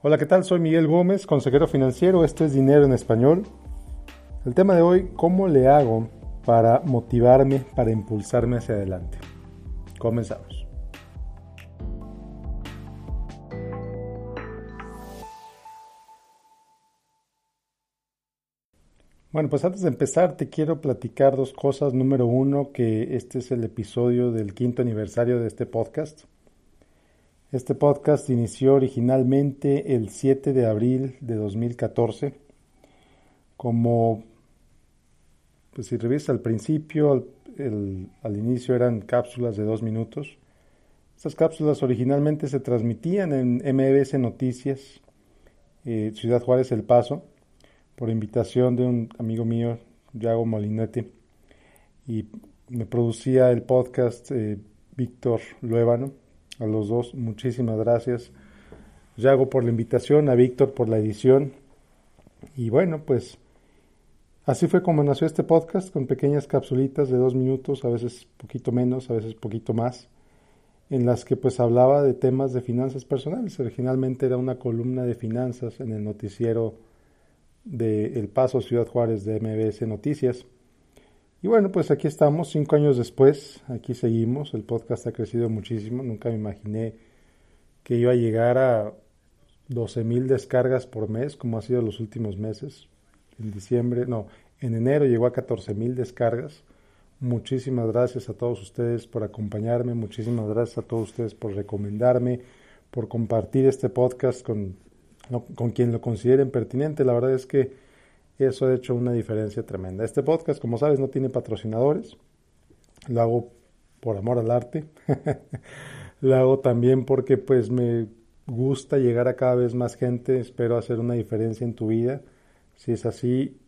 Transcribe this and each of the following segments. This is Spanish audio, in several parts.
Hola, ¿qué tal? Soy Miguel Gómez, consejero financiero. Esto es Dinero en Español. El tema de hoy, ¿cómo le hago para motivarme, para impulsarme hacia adelante? Comenzamos. Bueno, pues antes de empezar te quiero platicar dos cosas. Número uno, que este es el episodio del quinto aniversario de este podcast. Este podcast inició originalmente el 7 de abril de 2014. Como, pues si revisa al principio, al, inicio eran cápsulas de dos minutos. Estas cápsulas originalmente se transmitían en MBS Noticias, eh, Ciudad Juárez El Paso, por invitación de un amigo mío, Yago Molinete, y me producía el podcast eh, Víctor Luébano a los dos, muchísimas gracias. Yago por la invitación, a Víctor por la edición. Y bueno, pues así fue como nació este podcast, con pequeñas capsulitas de dos minutos, a veces poquito menos, a veces poquito más, en las que pues hablaba de temas de finanzas personales. Originalmente era una columna de finanzas en el noticiero de El Paso Ciudad Juárez de MBS Noticias. Y bueno, pues aquí estamos, cinco años después, aquí seguimos, el podcast ha crecido muchísimo, nunca me imaginé que iba a llegar a 12 mil descargas por mes, como ha sido los últimos meses. En diciembre, no, en enero llegó a 14 mil descargas. Muchísimas gracias a todos ustedes por acompañarme, muchísimas gracias a todos ustedes por recomendarme, por compartir este podcast con, con quien lo consideren pertinente. La verdad es que eso ha hecho una diferencia tremenda. Este podcast, como sabes, no tiene patrocinadores. Lo hago por amor al arte. Lo hago también porque pues me gusta llegar a cada vez más gente. Espero hacer una diferencia en tu vida. Si es así,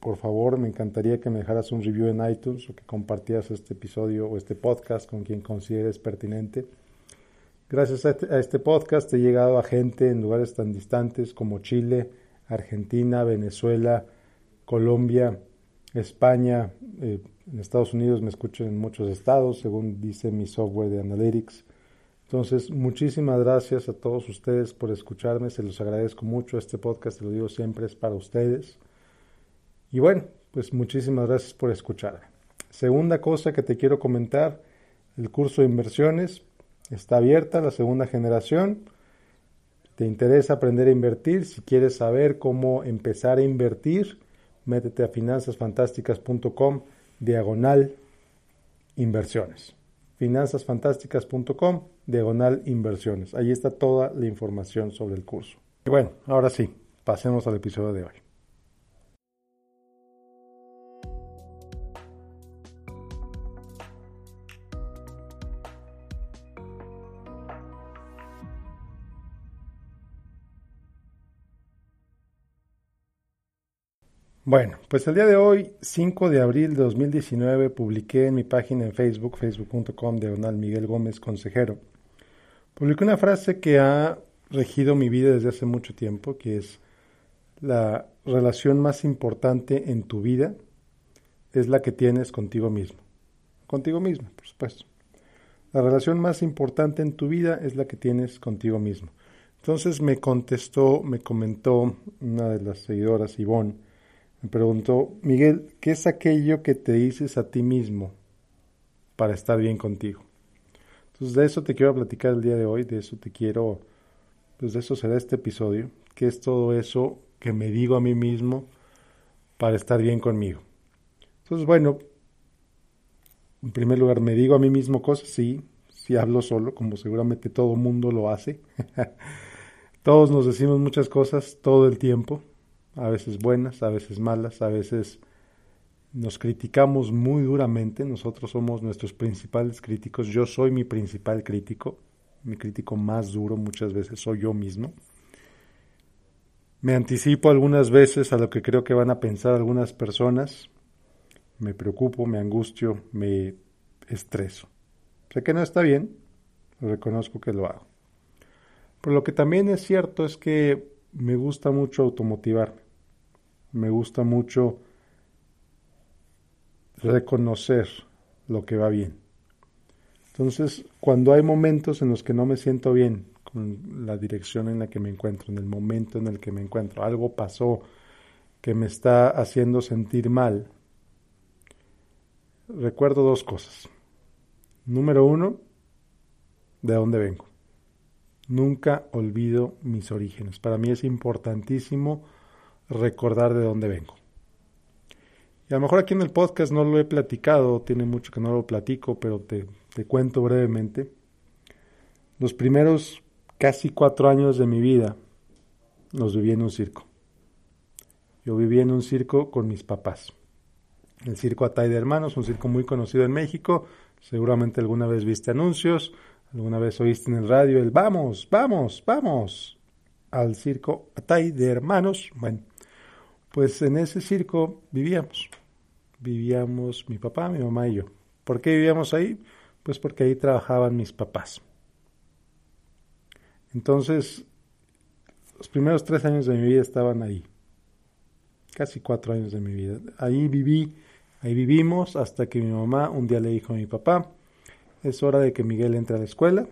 por favor, me encantaría que me dejaras un review en iTunes o que compartieras este episodio o este podcast con quien consideres pertinente. Gracias a este, a este podcast he llegado a gente en lugares tan distantes como Chile, Argentina, Venezuela, Colombia, España, eh, en Estados Unidos me escucho en muchos estados, según dice mi software de Analytics. Entonces, muchísimas gracias a todos ustedes por escucharme, se los agradezco mucho. Este podcast, te lo digo siempre, es para ustedes. Y bueno, pues muchísimas gracias por escucharme. Segunda cosa que te quiero comentar, el curso de inversiones está abierta, la segunda generación te interesa aprender a invertir, si quieres saber cómo empezar a invertir, métete a finanzasfantásticas.com diagonal inversiones. Finanzasfantásticas.com diagonal inversiones. Ahí está toda la información sobre el curso. Y bueno, ahora sí, pasemos al episodio de hoy. Bueno, pues el día de hoy, 5 de abril de 2019, publiqué en mi página en Facebook, facebook.com, diagonal Miguel Gómez, consejero, publiqué una frase que ha regido mi vida desde hace mucho tiempo, que es la relación más importante en tu vida es la que tienes contigo mismo. Contigo mismo, por supuesto. La relación más importante en tu vida es la que tienes contigo mismo. Entonces me contestó, me comentó una de las seguidoras, Ivonne, me preguntó, Miguel, ¿qué es aquello que te dices a ti mismo para estar bien contigo? Entonces de eso te quiero platicar el día de hoy, de eso te quiero, pues de eso será este episodio, que es todo eso que me digo a mí mismo para estar bien conmigo. Entonces, bueno, en primer lugar, me digo a mí mismo cosas, sí, sí hablo solo, como seguramente todo mundo lo hace. Todos nos decimos muchas cosas todo el tiempo, a veces buenas, a veces malas, a veces nos criticamos muy duramente, nosotros somos nuestros principales críticos, yo soy mi principal crítico, mi crítico más duro muchas veces soy yo mismo. Me anticipo algunas veces a lo que creo que van a pensar algunas personas, me preocupo, me angustio, me estreso. Sé que no está bien, reconozco que lo hago. Pero lo que también es cierto es que me gusta mucho automotivarme. Me gusta mucho reconocer lo que va bien. Entonces, cuando hay momentos en los que no me siento bien con la dirección en la que me encuentro, en el momento en el que me encuentro. Algo pasó que me está haciendo sentir mal. Recuerdo dos cosas. Número uno, de dónde vengo. Nunca olvido mis orígenes. Para mí es importantísimo recordar de dónde vengo. Y a lo mejor aquí en el podcast no lo he platicado, tiene mucho que no lo platico, pero te, te cuento brevemente. Los primeros casi cuatro años de mi vida los viví en un circo. Yo viví en un circo con mis papás. El circo Atay de Hermanos, un circo muy conocido en México. Seguramente alguna vez viste anuncios, alguna vez oíste en el radio el vamos, vamos, vamos al circo Atay de Hermanos. Bueno, pues en ese circo vivíamos vivíamos mi papá, mi mamá y yo. ¿Por qué vivíamos ahí? Pues porque ahí trabajaban mis papás. Entonces, los primeros tres años de mi vida estaban ahí. Casi cuatro años de mi vida. Ahí viví, ahí vivimos hasta que mi mamá un día le dijo a mi papá, es hora de que Miguel entre a la escuela.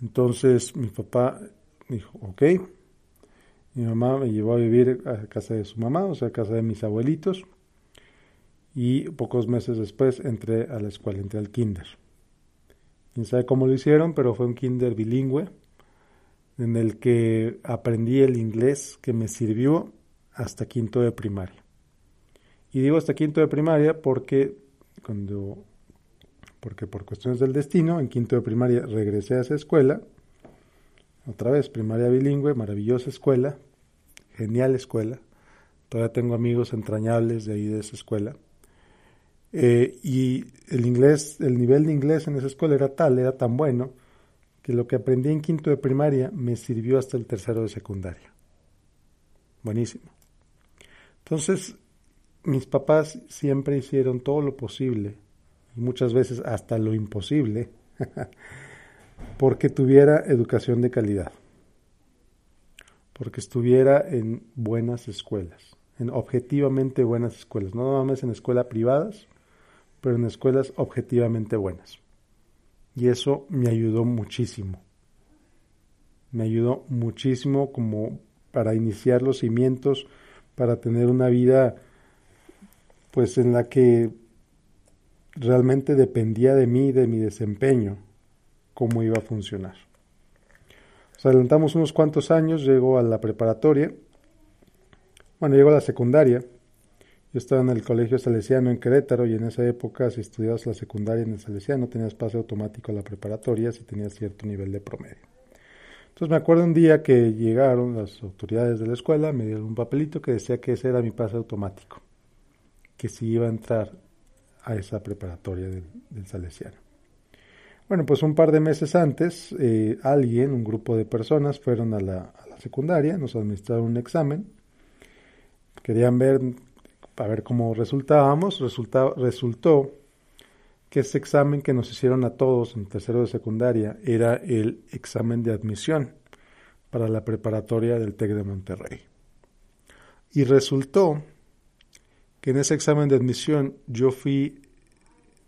Entonces mi papá dijo, ok. Mi mamá me llevó a vivir a casa de su mamá, o sea, a casa de mis abuelitos y pocos meses después entré a la escuela, entré al kinder. Quién sabe cómo lo hicieron, pero fue un kinder bilingüe en el que aprendí el inglés que me sirvió hasta quinto de primaria. Y digo hasta quinto de primaria porque cuando porque por cuestiones del destino, en quinto de primaria regresé a esa escuela, otra vez primaria bilingüe, maravillosa escuela, genial escuela. Todavía tengo amigos entrañables de ahí de esa escuela. Eh, y el inglés, el nivel de inglés en esa escuela era tal, era tan bueno, que lo que aprendí en quinto de primaria me sirvió hasta el tercero de secundaria. Buenísimo. Entonces, mis papás siempre hicieron todo lo posible, y muchas veces hasta lo imposible, porque tuviera educación de calidad, porque estuviera en buenas escuelas, en objetivamente buenas escuelas, no nada más en escuelas privadas, pero en escuelas objetivamente buenas. Y eso me ayudó muchísimo. Me ayudó muchísimo como para iniciar los cimientos, para tener una vida pues en la que realmente dependía de mí, de mi desempeño, cómo iba a funcionar. Nos adelantamos unos cuantos años, llego a la preparatoria, bueno, llego a la secundaria, yo estaba en el colegio salesiano en Querétaro y en esa época si estudiabas la secundaria en el salesiano tenías pase automático a la preparatoria si tenías cierto nivel de promedio. Entonces me acuerdo un día que llegaron las autoridades de la escuela, me dieron un papelito que decía que ese era mi pase automático, que si iba a entrar a esa preparatoria del, salesiano. Bueno, pues un par de meses antes, eh, alguien, un grupo de personas, fueron a la, a la secundaria, nos administraron un examen, querían ver a ver cómo resultábamos, resultó que ese examen que nos hicieron a todos en tercero de secundaria era el examen de admisión para la preparatoria del TEC de Monterrey. Y resultó que en ese examen de admisión yo fui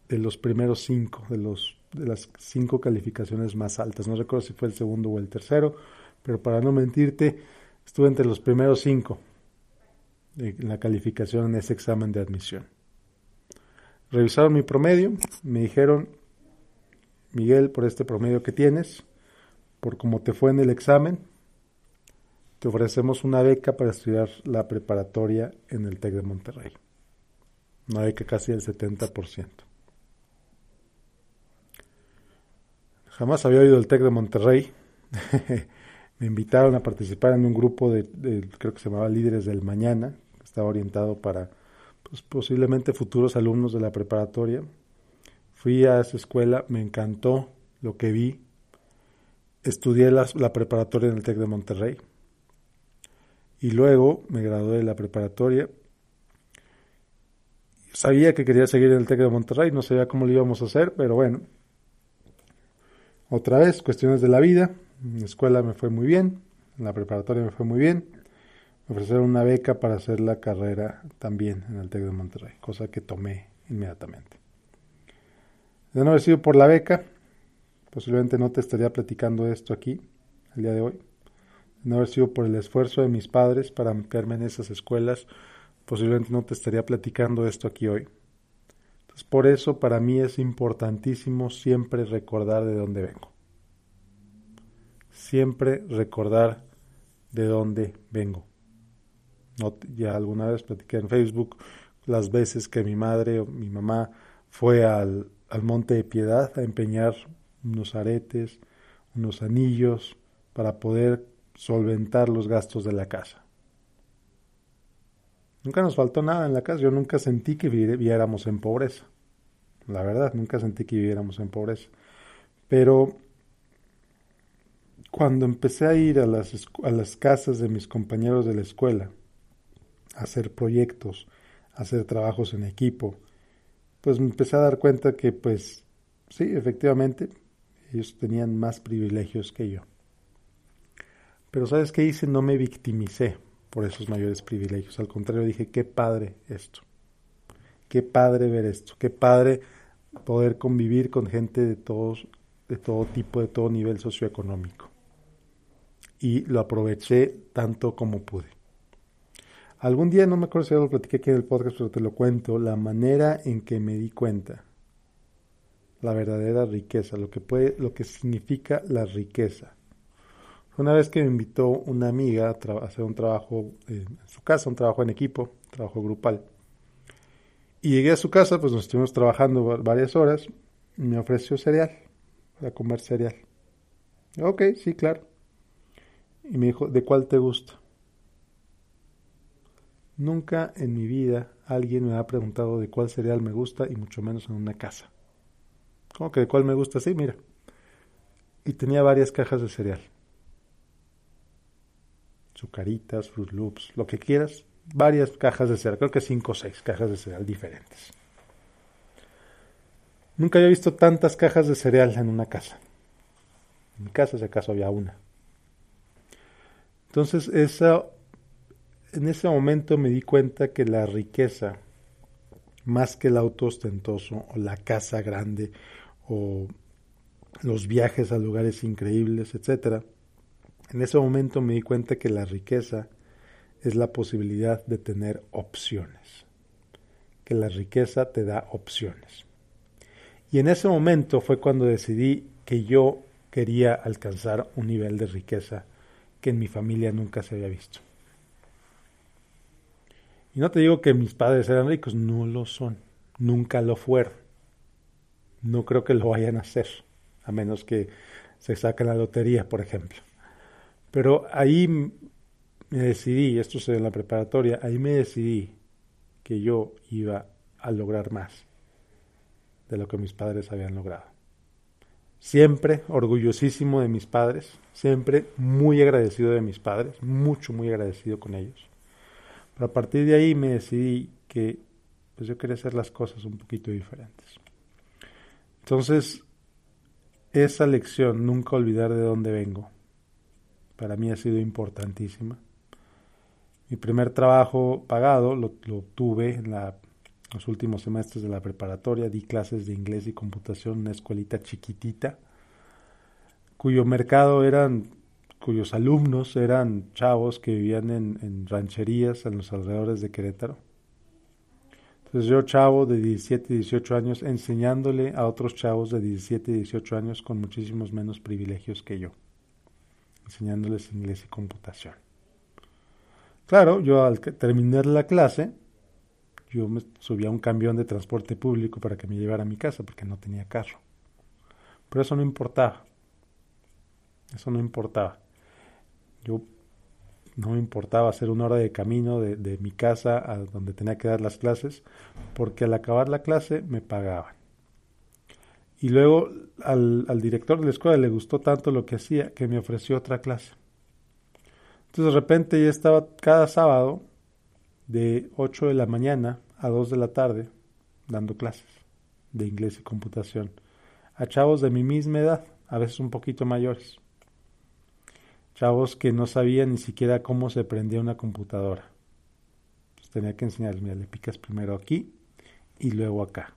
de los primeros cinco, de, los, de las cinco calificaciones más altas. No recuerdo si fue el segundo o el tercero, pero para no mentirte, estuve entre los primeros cinco la calificación en ese examen de admisión. Revisaron mi promedio, me dijeron, Miguel, por este promedio que tienes, por cómo te fue en el examen, te ofrecemos una beca para estudiar la preparatoria en el TEC de Monterrey. Una beca casi del 70%. Jamás había oído el TEC de Monterrey. me invitaron a participar en un grupo de, creo que se llamaba Líderes del Mañana, estaba orientado para pues, posiblemente futuros alumnos de la preparatoria. Fui a esa escuela, me encantó lo que vi. Estudié la preparatoria en el TEC de Monterrey. Y luego me gradué de la preparatoria. Sabía que quería seguir en el TEC de Monterrey, no sabía cómo lo íbamos a hacer, pero bueno. Otra vez, cuestiones de la vida. En la escuela me fue muy bien, en la preparatoria me fue muy bien me ofrecieron una beca para hacer la carrera también en el TEC de Monterrey, cosa que tomé inmediatamente. De no haber sido por la beca, posiblemente no te estaría platicando esto aquí, el día de hoy. De no haber sido por el esfuerzo de mis padres para meterme en esas escuelas, posiblemente no te estaría platicando esto aquí hoy. Entonces, por eso para mí es importantísimo siempre recordar de dónde vengo. Siempre recordar de dónde vengo. No, ya alguna vez platiqué en Facebook las veces que mi madre o mi mamá fue al, al Monte de Piedad a empeñar unos aretes, unos anillos, para poder solventar los gastos de la casa. Nunca nos faltó nada en la casa, yo nunca sentí que viviéramos en pobreza. La verdad, nunca sentí que viviéramos en pobreza. Pero cuando empecé a ir a las, a las casas de mis compañeros de la escuela, a hacer proyectos, a hacer trabajos en equipo, pues me empecé a dar cuenta que pues sí, efectivamente, ellos tenían más privilegios que yo. Pero ¿sabes qué hice? No me victimicé por esos mayores privilegios. Al contrario, dije, qué padre esto. Qué padre ver esto. Qué padre poder convivir con gente de todos, de todo tipo, de todo nivel socioeconómico. Y lo aproveché tanto como pude. Algún día, no me acuerdo si ya lo platiqué aquí en el podcast, pero te lo cuento, la manera en que me di cuenta la verdadera riqueza, lo que puede, lo que significa la riqueza. Una vez que me invitó una amiga a, hacer un trabajo en su casa, un trabajo en equipo, un trabajo grupal. Y llegué a su casa, pues nos estuvimos trabajando varias horas, y me ofreció cereal, para comer cereal. Ok, sí, claro. Y me dijo, ¿de cuál te gusta? Nunca en mi vida alguien me ha preguntado de cuál cereal me gusta y mucho menos en una casa. ¿Cómo que de cuál me gusta? Sí, mira. Y tenía varias cajas de cereal. Zucaritas, Fruit Loops, lo que quieras. Varias cajas de cereal. Creo que cinco o seis cajas de cereal diferentes. Nunca había visto tantas cajas de cereal en una casa. En mi casa, si acaso, había una. Entonces, esa, en ese momento me di cuenta que la riqueza, más que el auto ostentoso o la casa grande o los viajes a lugares increíbles, etcétera, en ese momento me di cuenta que la riqueza es la posibilidad de tener opciones, que la riqueza te da opciones. Y en ese momento fue cuando decidí que yo quería alcanzar un nivel de riqueza que en mi familia nunca se había visto. Y no te digo que mis padres eran ricos, no lo son, nunca lo fueron no creo que lo vayan a hacer, a menos que se saquen la lotería, por ejemplo. Pero ahí me decidí, esto es en la preparatoria, ahí me decidí que yo iba a lograr más de lo que mis padres habían logrado. Siempre orgullosísimo de mis padres, siempre muy agradecido de mis padres, mucho, muy agradecido con ellos. Pero a partir de ahí me decidí que pues yo quería hacer las cosas un poquito diferentes. Entonces, esa lección, nunca olvidar de dónde vengo, para mí ha sido importantísima. Mi primer trabajo pagado lo, tuve en los últimos semestres de la preparatoria, di clases de inglés y computación en una escuelita chiquitita, cuyo mercado eran, cuyos alumnos eran chavos que vivían en rancherías en los alrededores de Querétaro. Entonces yo, chavo de 17, 18 años, enseñándole a otros chavos de 17, 18 años con muchísimos menos privilegios que yo, enseñándoles inglés y computación. Claro, yo al terminar la clase, yo me subía a un camión de transporte público para que me llevara a mi casa porque no tenía carro. Pero eso no importaba. Eso no importaba. Yo no me importaba hacer una hora de camino de, mi casa a donde tenía que dar las clases, porque al acabar la clase me pagaban. Y luego al, al, director de la escuela le gustó tanto lo que hacía que me ofreció otra clase. Entonces de repente ya estaba cada sábado de 8 de la mañana a 2 de la tarde dando clases de inglés y computación a chavos de mi misma edad, a veces un poquito mayores chavos que no sabían ni siquiera cómo se prendía una computadora. Pues tenía que enseñarles, mira, le picas primero aquí y luego acá.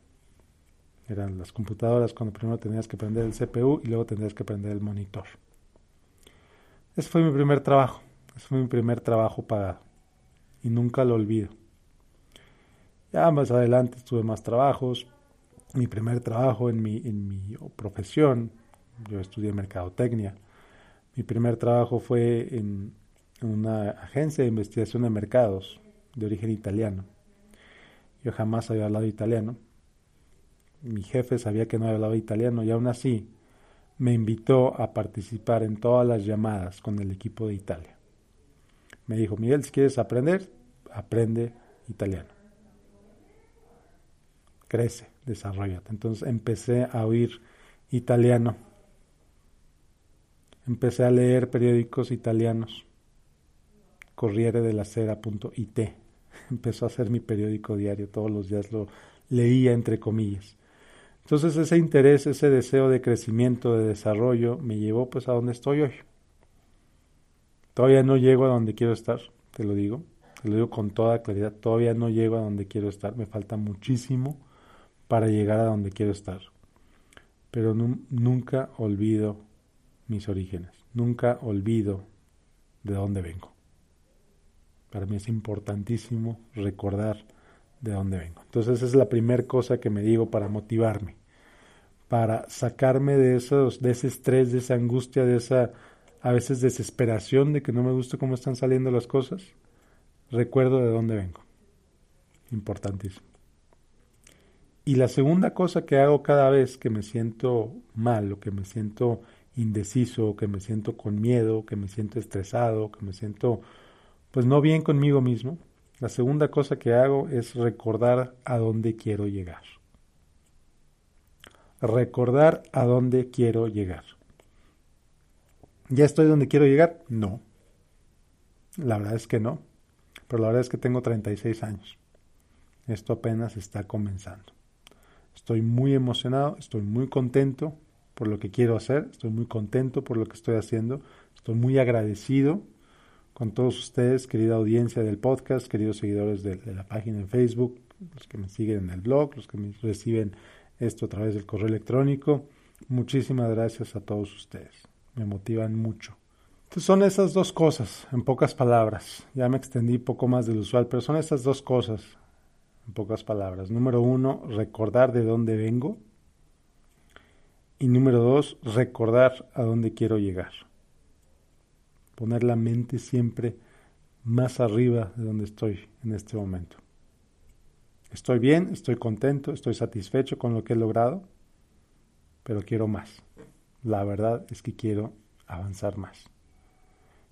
Eran las computadoras cuando primero tenías que prender el CPU y luego tenías que prender el monitor. Ese fue mi primer trabajo. Ese fue mi primer trabajo pagado. Y nunca lo olvido. Ya más adelante tuve más trabajos. Mi primer trabajo en mi, en mi profesión, yo estudié mercadotecnia. Mi primer trabajo fue en una agencia de investigación de mercados de origen italiano. Yo jamás había hablado italiano. Mi jefe sabía que no había hablado italiano y aún así me invitó a participar en todas las llamadas con el equipo de Italia. Me dijo, Miguel, si quieres aprender, aprende italiano. Crece, desarrollate. Entonces empecé a oír italiano. Empecé a leer periódicos italianos. Corriere della Sera.it. Empezó a ser mi periódico diario. Todos los días lo leía entre comillas. Entonces ese interés, ese deseo de crecimiento, de desarrollo, me llevó pues a donde estoy hoy. Todavía no llego a donde quiero estar, te lo digo, te lo digo con toda claridad, todavía no llego a donde quiero estar, me falta muchísimo para llegar a donde quiero estar. Pero nunca olvido mis orígenes, nunca olvido de dónde vengo. Para mí es importantísimo recordar de dónde vengo. Entonces es la primera cosa que me digo para motivarme, para sacarme de, esos, de ese estrés, de esa angustia, de esa a veces desesperación de que no me gusta cómo están saliendo las cosas, recuerdo de dónde vengo. Importantísimo. Y la segunda cosa que hago cada vez que me siento mal o que me siento indeciso, que me siento con miedo, que me siento estresado, que me siento pues no bien conmigo mismo, la segunda cosa que hago es recordar a dónde quiero llegar. Recordar a dónde quiero llegar. ¿Ya estoy donde quiero llegar? No. La verdad es que no. Pero la verdad es que tengo 36 años. Esto apenas está comenzando. Estoy muy emocionado, estoy muy contento por lo que quiero hacer, estoy muy contento por lo que estoy haciendo, estoy muy agradecido con todos ustedes, querida audiencia del podcast, queridos seguidores de, de, la página en Facebook, los que me siguen en el blog, los que me reciben esto a través del correo electrónico. Muchísimas gracias a todos ustedes me motivan mucho. Entonces son esas dos cosas, en pocas palabras. Ya me extendí poco más del usual, pero son esas dos cosas, en pocas palabras. Número uno, recordar de dónde vengo. Y número dos, recordar a dónde quiero llegar. Poner la mente siempre más arriba de donde estoy en este momento. Estoy bien, estoy contento, estoy satisfecho con lo que he logrado, pero quiero más la verdad es que quiero avanzar más.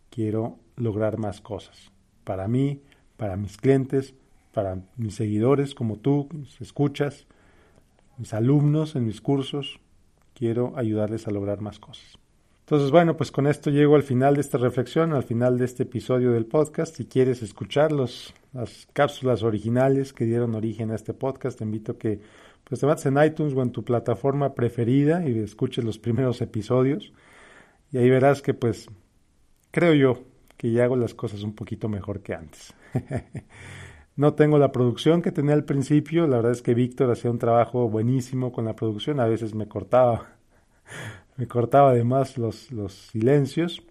Quiero lograr más cosas. Para mí, para mis clientes, para mis seguidores como tú, mis escuchas, mis alumnos en mis cursos. Quiero ayudarles a lograr más cosas. Entonces, bueno, pues con esto llego al final de esta reflexión, al final de este episodio del podcast. Si quieres escuchar las cápsulas originales que dieron origen a este podcast, te invito a que pues te metes en iTunes o en tu plataforma preferida y escuches los primeros episodios. Y ahí verás que pues creo yo que ya hago las cosas un poquito mejor que antes. no tengo la producción que tenía al principio, la verdad es que Víctor hacía un trabajo buenísimo con la producción, a veces me cortaba, me cortaba además los, los silencios.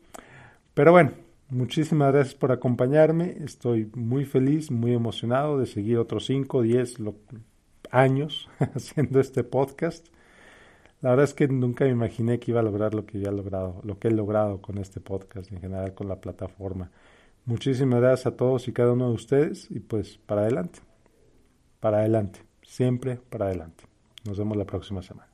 Pero bueno, muchísimas gracias por acompañarme, estoy muy feliz, muy emocionado de seguir otros 5, 10, lo, años haciendo este podcast. La verdad es que nunca me imaginé que iba a lograr lo que he logrado, lo que he logrado con este podcast en general con la plataforma. Muchísimas gracias a todos y cada uno de ustedes y pues para adelante. Para adelante, siempre para adelante. Nos vemos la próxima semana.